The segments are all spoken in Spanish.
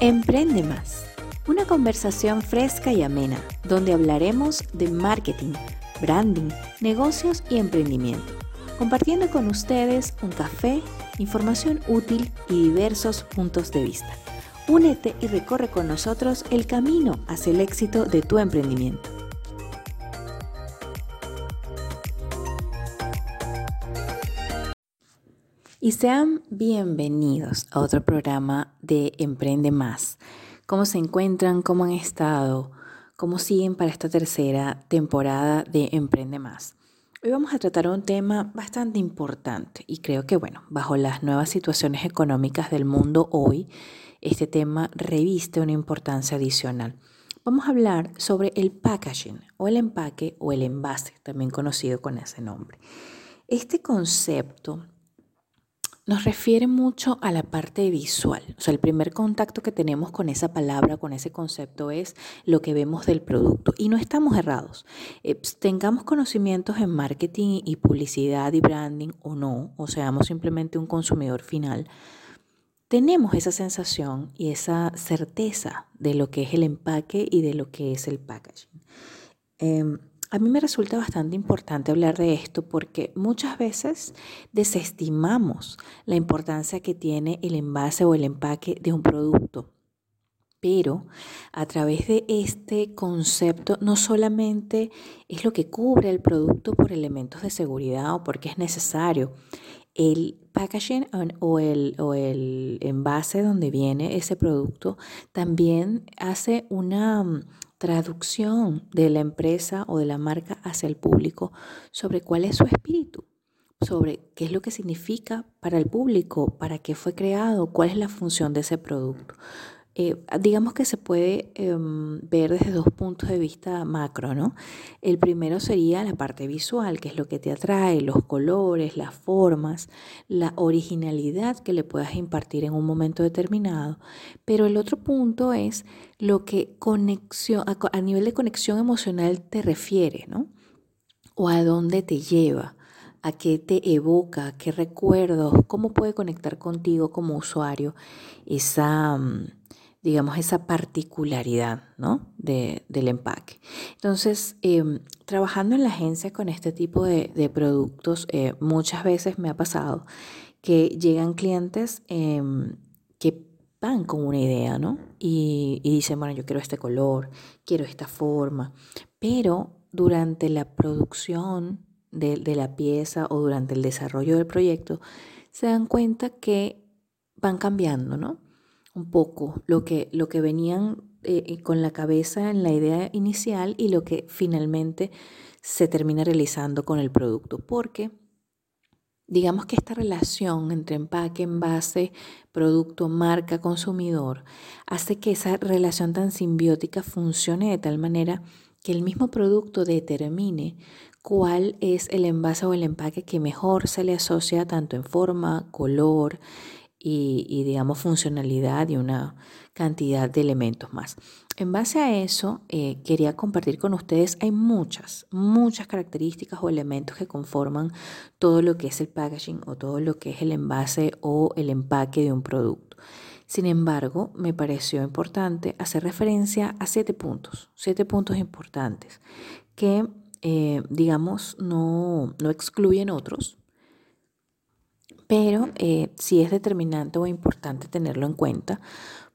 Emprende más. Una conversación fresca y amena, donde hablaremos de marketing, branding, negocios y emprendimiento, compartiendo con ustedes un café, información útil y diversos puntos de vista. Únete y recorre con nosotros el camino hacia el éxito de tu emprendimiento. Y sean bienvenidos a otro programa de Emprende Más. ¿Cómo se encuentran? ¿Cómo han estado? ¿Cómo siguen para esta tercera temporada de Emprende Más? Hoy vamos a tratar un tema bastante importante y creo que, bueno, bajo las nuevas situaciones económicas del mundo hoy, este tema reviste una importancia adicional. Vamos a hablar sobre el packaging o el empaque o el envase, también conocido con ese nombre. Este concepto nos refiere mucho a la parte visual. O sea, el primer contacto que tenemos con esa palabra, con ese concepto, es lo que vemos del producto. Y no estamos errados. Eh, pues, tengamos conocimientos en marketing y publicidad y branding o no, o seamos simplemente un consumidor final, tenemos esa sensación y esa certeza de lo que es el empaque y de lo que es el packaging. Em, a mí me resulta bastante importante hablar de esto porque muchas veces desestimamos la importancia que tiene el envase o el empaque de un producto. Pero a través de este concepto no solamente es lo que cubre el producto por elementos de seguridad o porque es necesario, el packaging o el, o el envase donde viene ese producto también hace una traducción de la empresa o de la marca hacia el público sobre cuál es su espíritu, sobre qué es lo que significa para el público, para qué fue creado, cuál es la función de ese producto. Eh, digamos que se puede em, ver desde dos puntos de vista macro, ¿no? El primero sería la parte visual, que es lo que te atrae, los colores, las formas, la originalidad que le puedas impartir en un momento determinado. Pero el otro punto es lo que conexión, a, a nivel de conexión emocional te refiere, ¿no? O a dónde te lleva a qué te evoca, qué recuerdos, cómo puede conectar contigo como usuario esa, mm, digamos, esa particularidad ¿no? del empaque. Entonces, em, trabajando en la agencia con este tipo de, productos, eh, muchas veces me ha pasado que llegan clientes em, que van con una idea, ¿no? Y, dicen, bueno, yo quiero este color, quiero esta forma, pero durante la producción de, de la pieza o durante el desarrollo del proyecto, se dan cuenta que van cambiando, ¿no? Un poco lo que, lo que venían eh, eh, con la cabeza en la idea inicial y lo que finalmente se termina realizando con el producto. Porque digamos que esta relación entre empaque, envase, producto, marca, consumidor, hace que esa relación tan simbiótica funcione de tal manera que el mismo producto determine cuál es el envase o el empaque que mejor se le asocia tanto en forma, color, y, digamos funcionalidad y una cantidad de elementos más. En base a eso, eh, quería compartir con ustedes, hay muchas, muchas características o elementos que conforman todo lo que es el packaging o todo lo que es el envase o el empaque de un producto. Sin embargo, me pareció importante hacer referencia a siete puntos, siete puntos importantes que, eh, digamos, no, no excluyen otros, pero eh, sí es determinante o importante tenerlo en cuenta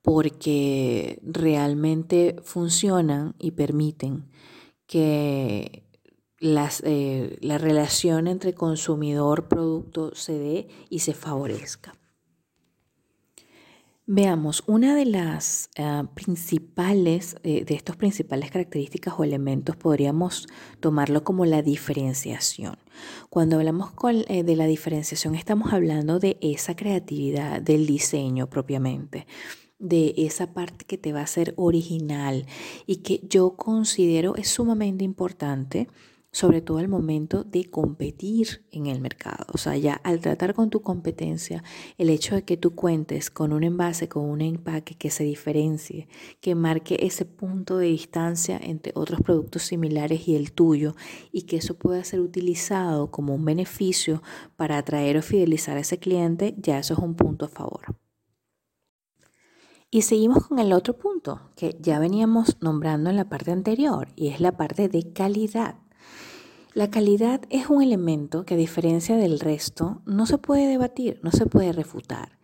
porque realmente funcionan y permiten que eh, la relación entre consumidor-producto se dé y se favorezca. Veamos, una de las eh, principales, eh, de estas principales características o elementos podríamos tomarlo como la diferenciación. Cuando hablamos eh, de la diferenciación estamos hablando de esa creatividad, del diseño propiamente, de esa parte que te va a ser original y que yo considero es sumamente importante sobre todo al momento de competir en el mercado. O sea, ya al tratar con tu competencia, el hecho de que tú cuentes con un envase, con un empaque que se diferencie, que marque ese punto de distancia entre otros productos similares y el tuyo, y que eso pueda ser utilizado como un beneficio para atraer o fidelizar a ese cliente, ya eso es un punto a favor. Y seguimos con el otro punto que ya veníamos nombrando en la parte anterior y es la parte de calidad. La calidad es un elemento que a diferencia del resto no se puede debatir, no se puede refutar.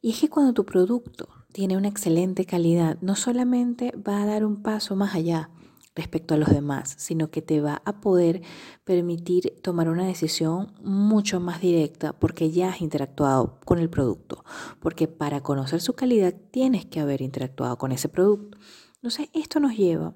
Y es que cuando tu producto tiene una excelente calidad, no solamente va a dar un paso más allá respecto a los demás, sino que te va a poder permitir tomar una decisión mucho más directa porque ya has interactuado con el producto, porque para conocer su calidad tienes que haber interactuado con ese producto. Entonces, esto nos lleva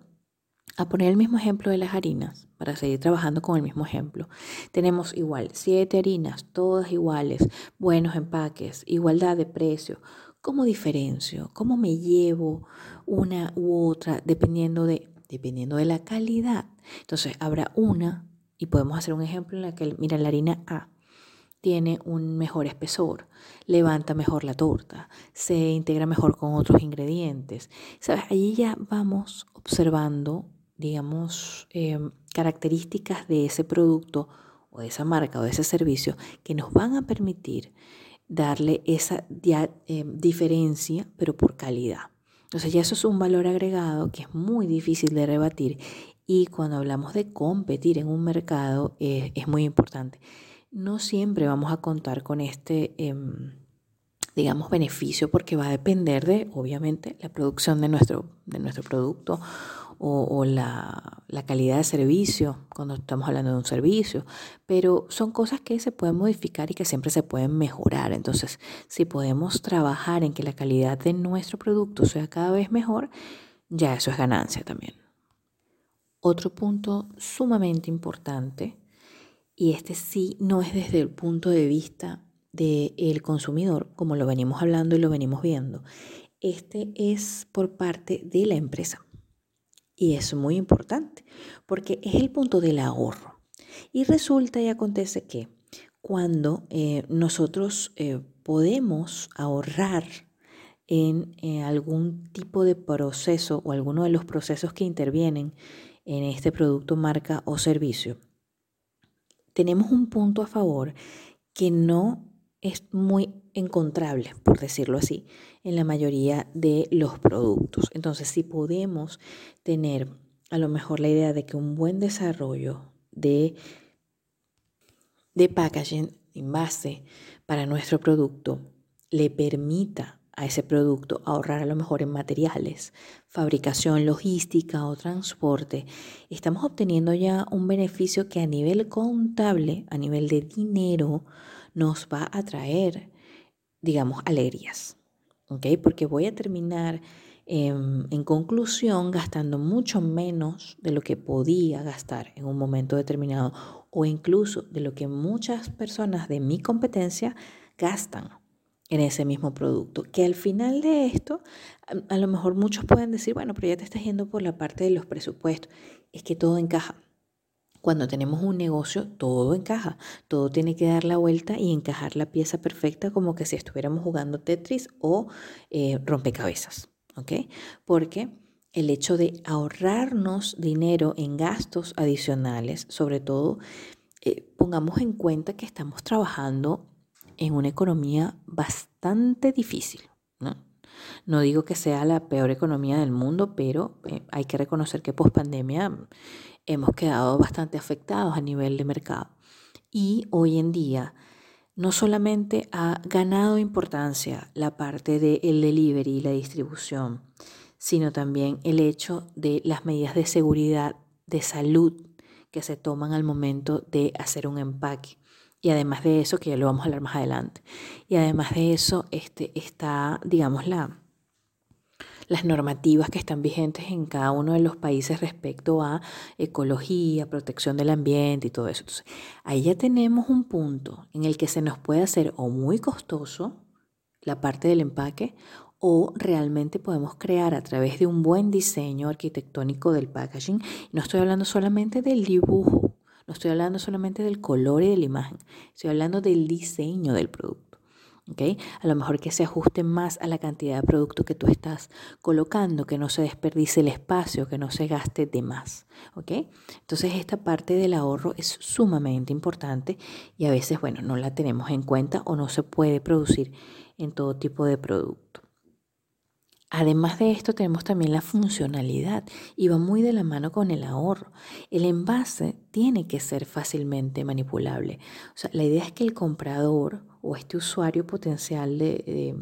a poner el mismo ejemplo de las harinas, para seguir trabajando con el mismo ejemplo. Tenemos igual siete harinas, todas iguales, buenos empaques, igualdad de precio. ¿Cómo diferencio? ¿Cómo me llevo una u otra dependiendo de dependiendo de la calidad. Entonces habrá una, y podemos hacer un ejemplo en la que, mira, la harina A tiene un mejor espesor, levanta mejor la torta, se integra mejor con otros ingredientes. ¿Sabes? Allí ya vamos observando, digamos, em, características de ese producto o de esa marca o de ese servicio que nos van a permitir darle esa em, diferencia, pero por calidad. Entonces ya eso es un valor agregado que es muy difícil de rebatir y cuando hablamos de competir en un mercado eh, es muy importante. No siempre vamos a contar con este, em, digamos, beneficio porque va a depender de, obviamente, la producción de nuestro, de nuestro producto o, la, la, calidad de servicio, cuando estamos hablando de un servicio, pero son cosas que se pueden modificar y que siempre se pueden mejorar. Entonces, si podemos trabajar en que la calidad de nuestro producto sea cada vez mejor, ya eso es ganancia también. Otro punto sumamente importante, y este sí no es desde el punto de vista del consumidor, como lo venimos hablando y lo venimos viendo, este es por parte de la empresa. Y es muy importante porque es el punto del ahorro. Y resulta y acontece que cuando eh, nosotros eh, podemos ahorrar en eh, algún tipo de proceso o alguno de los procesos que intervienen en este producto, marca o servicio, tenemos un punto a favor que no es muy encontrable, por decirlo así, en la mayoría de los productos. Entonces, si podemos tener a lo mejor la idea de que un buen desarrollo de, de packaging, base para nuestro producto, le permita a ese producto ahorrar a lo mejor en materiales, fabricación, logística o transporte, estamos obteniendo ya un beneficio que a nivel contable, a nivel de dinero, nos va a traer, digamos, alegrías. ¿Ok? Porque voy a terminar em, en conclusión gastando mucho menos de lo que podía gastar en un momento determinado o incluso de lo que muchas personas de mi competencia gastan en ese mismo producto. Que al final de esto, a, a lo mejor muchos pueden decir, bueno, pero ya te estás yendo por la parte de los presupuestos. Es que todo encaja. Cuando tenemos un negocio, todo encaja, todo tiene que dar la vuelta y encajar la pieza perfecta como que si estuviéramos jugando Tetris o eh, rompecabezas, ¿ok? Porque el hecho de ahorrarnos dinero en gastos adicionales, sobre todo, eh, pongamos en cuenta que estamos trabajando en una economía bastante difícil, ¿no? No digo que sea la peor economía del mundo, pero eh, hay que reconocer que post pandemia hemos quedado bastante afectados a nivel de mercado. Y hoy en día no solamente ha ganado importancia la parte del delivery y la distribución, sino también el hecho de las medidas de seguridad, de salud que se toman al momento de hacer un empaque. Y además de eso, que ya lo vamos a hablar más adelante, y además de eso este, está, digamos, la, las normativas que están vigentes en cada uno de los países respecto a ecología, protección del ambiente y todo eso. Ahí ya tenemos un punto en el que se nos puede hacer o muy costoso la parte del empaque o realmente podemos crear a través de un buen diseño arquitectónico del packaging. No estoy hablando solamente del dibujo, no estoy hablando solamente del color y de la imagen, estoy hablando del diseño del producto. A lo mejor que se ajuste más a la cantidad de producto que tú estás colocando, que no se desperdice el espacio, que no se gaste de más, Entonces esta parte del ahorro es sumamente importante y a veces, bueno, no la tenemos en cuenta o no se puede producir en todo tipo de producto. Además de esto tenemos también la funcionalidad y va muy de la mano con el ahorro. El envase tiene que ser fácilmente manipulable. O sea, la idea es que el comprador o este usuario potencial de,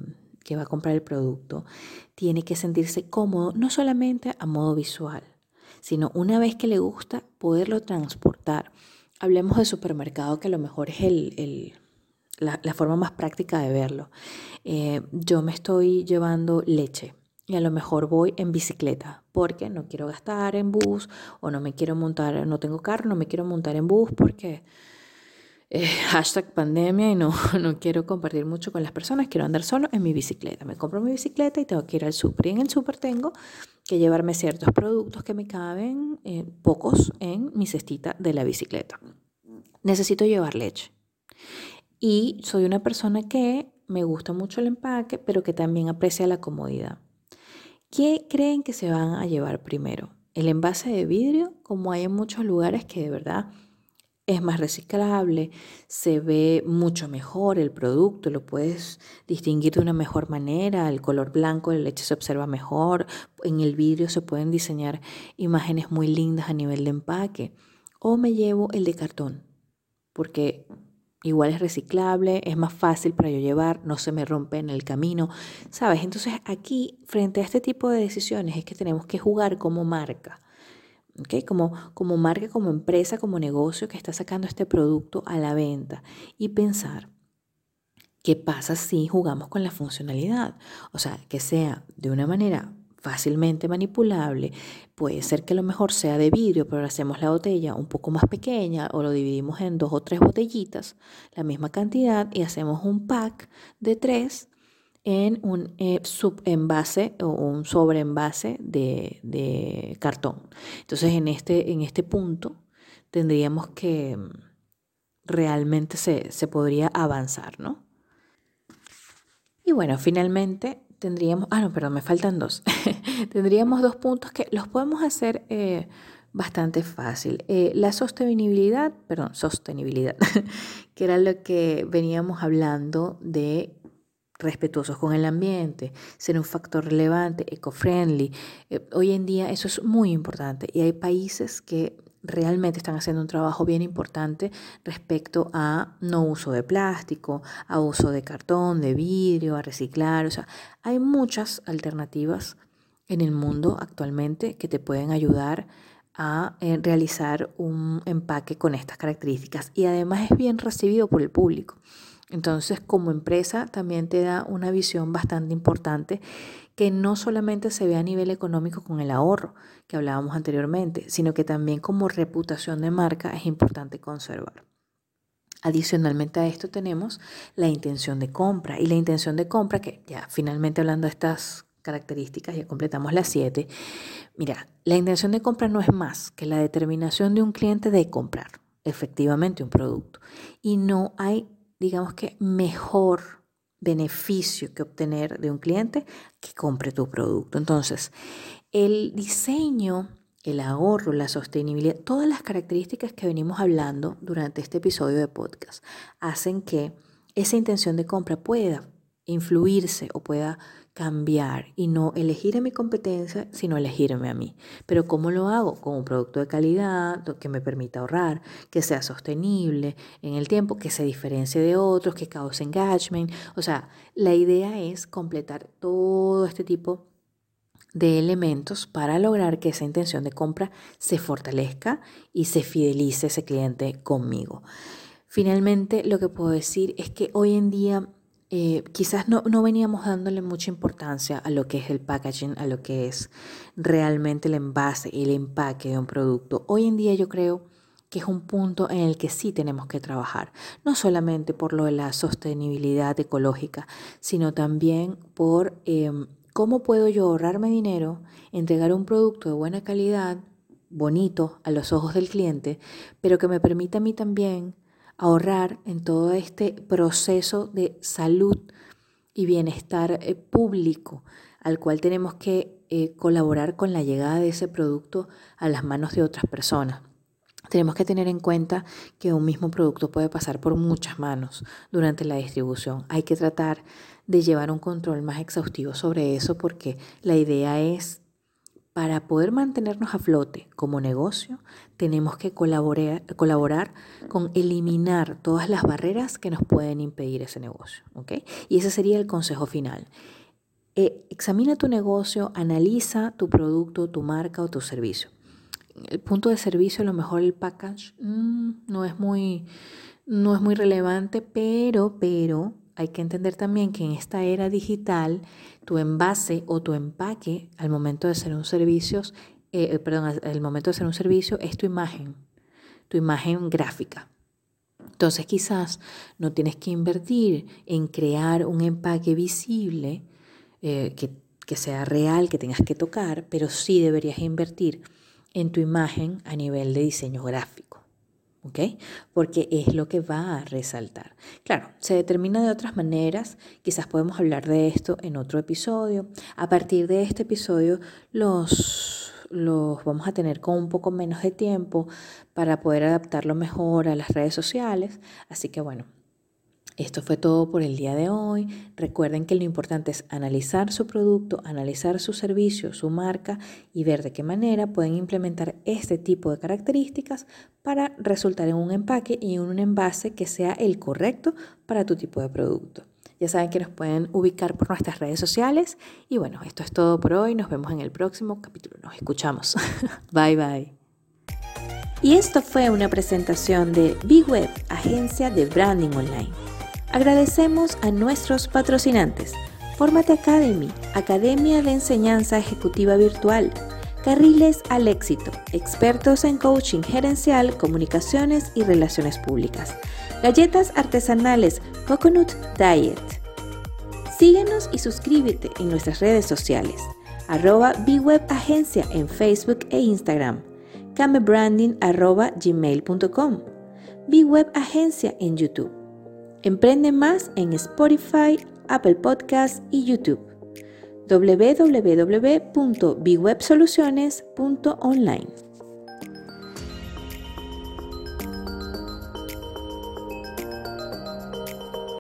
que va a comprar el producto tiene que sentirse cómodo no solamente a modo visual, sino una vez que le gusta poderlo transportar. Hablemos de supermercado que a lo mejor es el la, forma más práctica de verlo. Eh, yo me estoy llevando leche y a lo mejor voy en bicicleta porque no quiero gastar en bus o no me quiero montar, no tengo carro, no me quiero montar en bus porque eh, hashtag pandemia y no, no quiero compartir mucho con las personas, quiero andar solo en mi bicicleta. Me compro mi bicicleta y tengo que ir al súper. Y en el súper tengo que llevarme ciertos productos que me caben, eh, pocos, en mi cestita de la bicicleta. Necesito llevar leche. Y soy una persona que me gusta mucho el empaque, pero que también aprecia la comodidad. ¿Qué creen que se van a llevar primero? ¿El envase de vidrio? Como hay en muchos lugares que de verdad es más reciclable, se ve mucho mejor el producto, lo puedes distinguir de una mejor manera, el color blanco de leche se observa mejor, en el vidrio se pueden diseñar imágenes muy lindas a nivel de empaque. O me llevo el de cartón, porque igual es reciclable, es más fácil para yo llevar, no se me rompe en el camino, ¿sabes? Entonces aquí, frente a este tipo de decisiones, es que tenemos que jugar como marca, ¿ok? Como, como marca, como empresa, como negocio que está sacando este producto a la venta y pensar. ¿Qué pasa si jugamos con la funcionalidad? O sea, que sea de una manera fácilmente manipulable. Puede ser que lo mejor sea de vidrio, pero hacemos la botella un poco más pequeña o lo dividimos en dos o tres botellitas, la misma cantidad, y hacemos un pack de tres en un eh, subenvase o un sobreenvase de, de cartón. Entonces, en este, en este punto tendríamos que mm, realmente se, se podría avanzar, ¿no? Y bueno, finalmente tendríamos, ah, no, perdón, me faltan dos. tendríamos dos puntos que los podemos hacer eh, bastante fácil. Eh, la sostenibilidad, perdón, sostenibilidad, que era lo que veníamos hablando de respetuosos con el ambiente, ser un factor relevante, eco-friendly. Eh, hoy en día eso es muy importante y hay países que realmente están haciendo un trabajo bien importante respecto a no uso de plástico, a uso de cartón, de vidrio, a reciclar. O sea, hay muchas alternativas en el mundo actualmente que te pueden ayudar a eh, realizar un empaque con estas características y además es bien recibido por el público. Entonces, como empresa, también te da una visión bastante importante que no solamente se ve a nivel económico con el ahorro que hablábamos anteriormente, sino que también como reputación de marca es importante conservar. Adicionalmente a esto tenemos la intención de compra y la intención de compra, que ya finalmente hablando de estas características, ya completamos las siete. Mira, la intención de compra no es más que la determinación de un cliente de comprar efectivamente un producto. Y no hay, digamos que, mejor beneficio que obtener de un cliente que compre tu producto. Entonces, el diseño, el ahorro, la sostenibilidad, todas las características que venimos hablando durante este episodio de podcast hacen que esa intención de compra pueda influirse o pueda cambiar y no elegir a mi competencia, sino elegirme a mí. Pero ¿cómo lo hago? Con un producto de calidad que me permita ahorrar, que sea sostenible en el tiempo, que se diferencie de otros, que cause engagement. O sea, la idea es completar todo este tipo de elementos para lograr que esa intención de compra se fortalezca y se fidelice ese cliente conmigo. Finalmente, lo que puedo decir es que hoy en día eh, quizás no, no, veníamos dándole mucha importancia a lo que es el packaging, a lo que es realmente el envase el empaque de un producto. Hoy en día yo creo que es un punto en el que sí tenemos que trabajar, no solamente por lo de la sostenibilidad ecológica, sino también por em, cómo puedo yo ahorrarme dinero, entregar un producto de buena calidad, bonito a los ojos del cliente, pero que me permita a mí también ahorrar en todo este proceso de salud y bienestar eh, público al cual tenemos que eh, colaborar con la llegada de ese producto a las manos de otras personas. tenemos que tener en cuenta que un mismo producto puede pasar por muchas manos durante la distribución. Hay que tratar de llevar un control más exhaustivo sobre eso porque la idea es, para poder mantenernos a flote como negocio, tenemos que colaborar, colaborar con eliminar todas las barreras que nos pueden impedir ese negocio. Y ese sería el consejo final. Eh, examina tu negocio, analiza tu producto, tu marca o tu servicio el punto de servicio, a lo mejor el package mm, no, es muy, no es muy relevante, pero, pero hay que entender también que en esta era digital, tu envase o tu empaque al momento de hacer un servicio, eh, perdón, al momento de hacer un servicio es tu imagen, tu imagen gráfica. Entonces quizás no tienes que invertir en crear un empaque visible eh, que, que sea real, que tengas que tocar, pero sí deberías invertir en tu imagen a nivel de diseño gráfico. ¿Ok? Porque es lo que va a resaltar. Claro, se determina de otras maneras, quizás podemos hablar de esto en otro episodio. A partir de este episodio los, los vamos a tener con un poco menos de tiempo para poder adaptarlo mejor a las redes sociales. Así que bueno, esto fue todo por el día de hoy. Recuerden que lo importante es analizar su producto, analizar su servicio, su marca y ver de qué manera pueden implementar este tipo de características para resultar en un empaque y en un envase que sea el correcto para tu tipo de producto. Ya saben que nos pueden ubicar por nuestras redes sociales. Y bueno, esto es todo por hoy. Nos vemos en el próximo capítulo. Nos escuchamos. bye bye. Y esto fue una presentación de Big Web, agencia de branding online. Agradecemos a nuestros patrocinantes. Fórmate Academy, Academia de Enseñanza Ejecutiva Virtual. Carriles al éxito, expertos en coaching gerencial, comunicaciones y relaciones públicas. Galletas artesanales Coconut Diet. Síguenos y suscríbete en nuestras redes sociales. Arroba Agencia en Facebook e Instagram. Camebranding arroba gmail.com. Agencia en YouTube. Emprende más en Spotify, Apple Podcasts y YouTube. www.bigwebsoluciones.online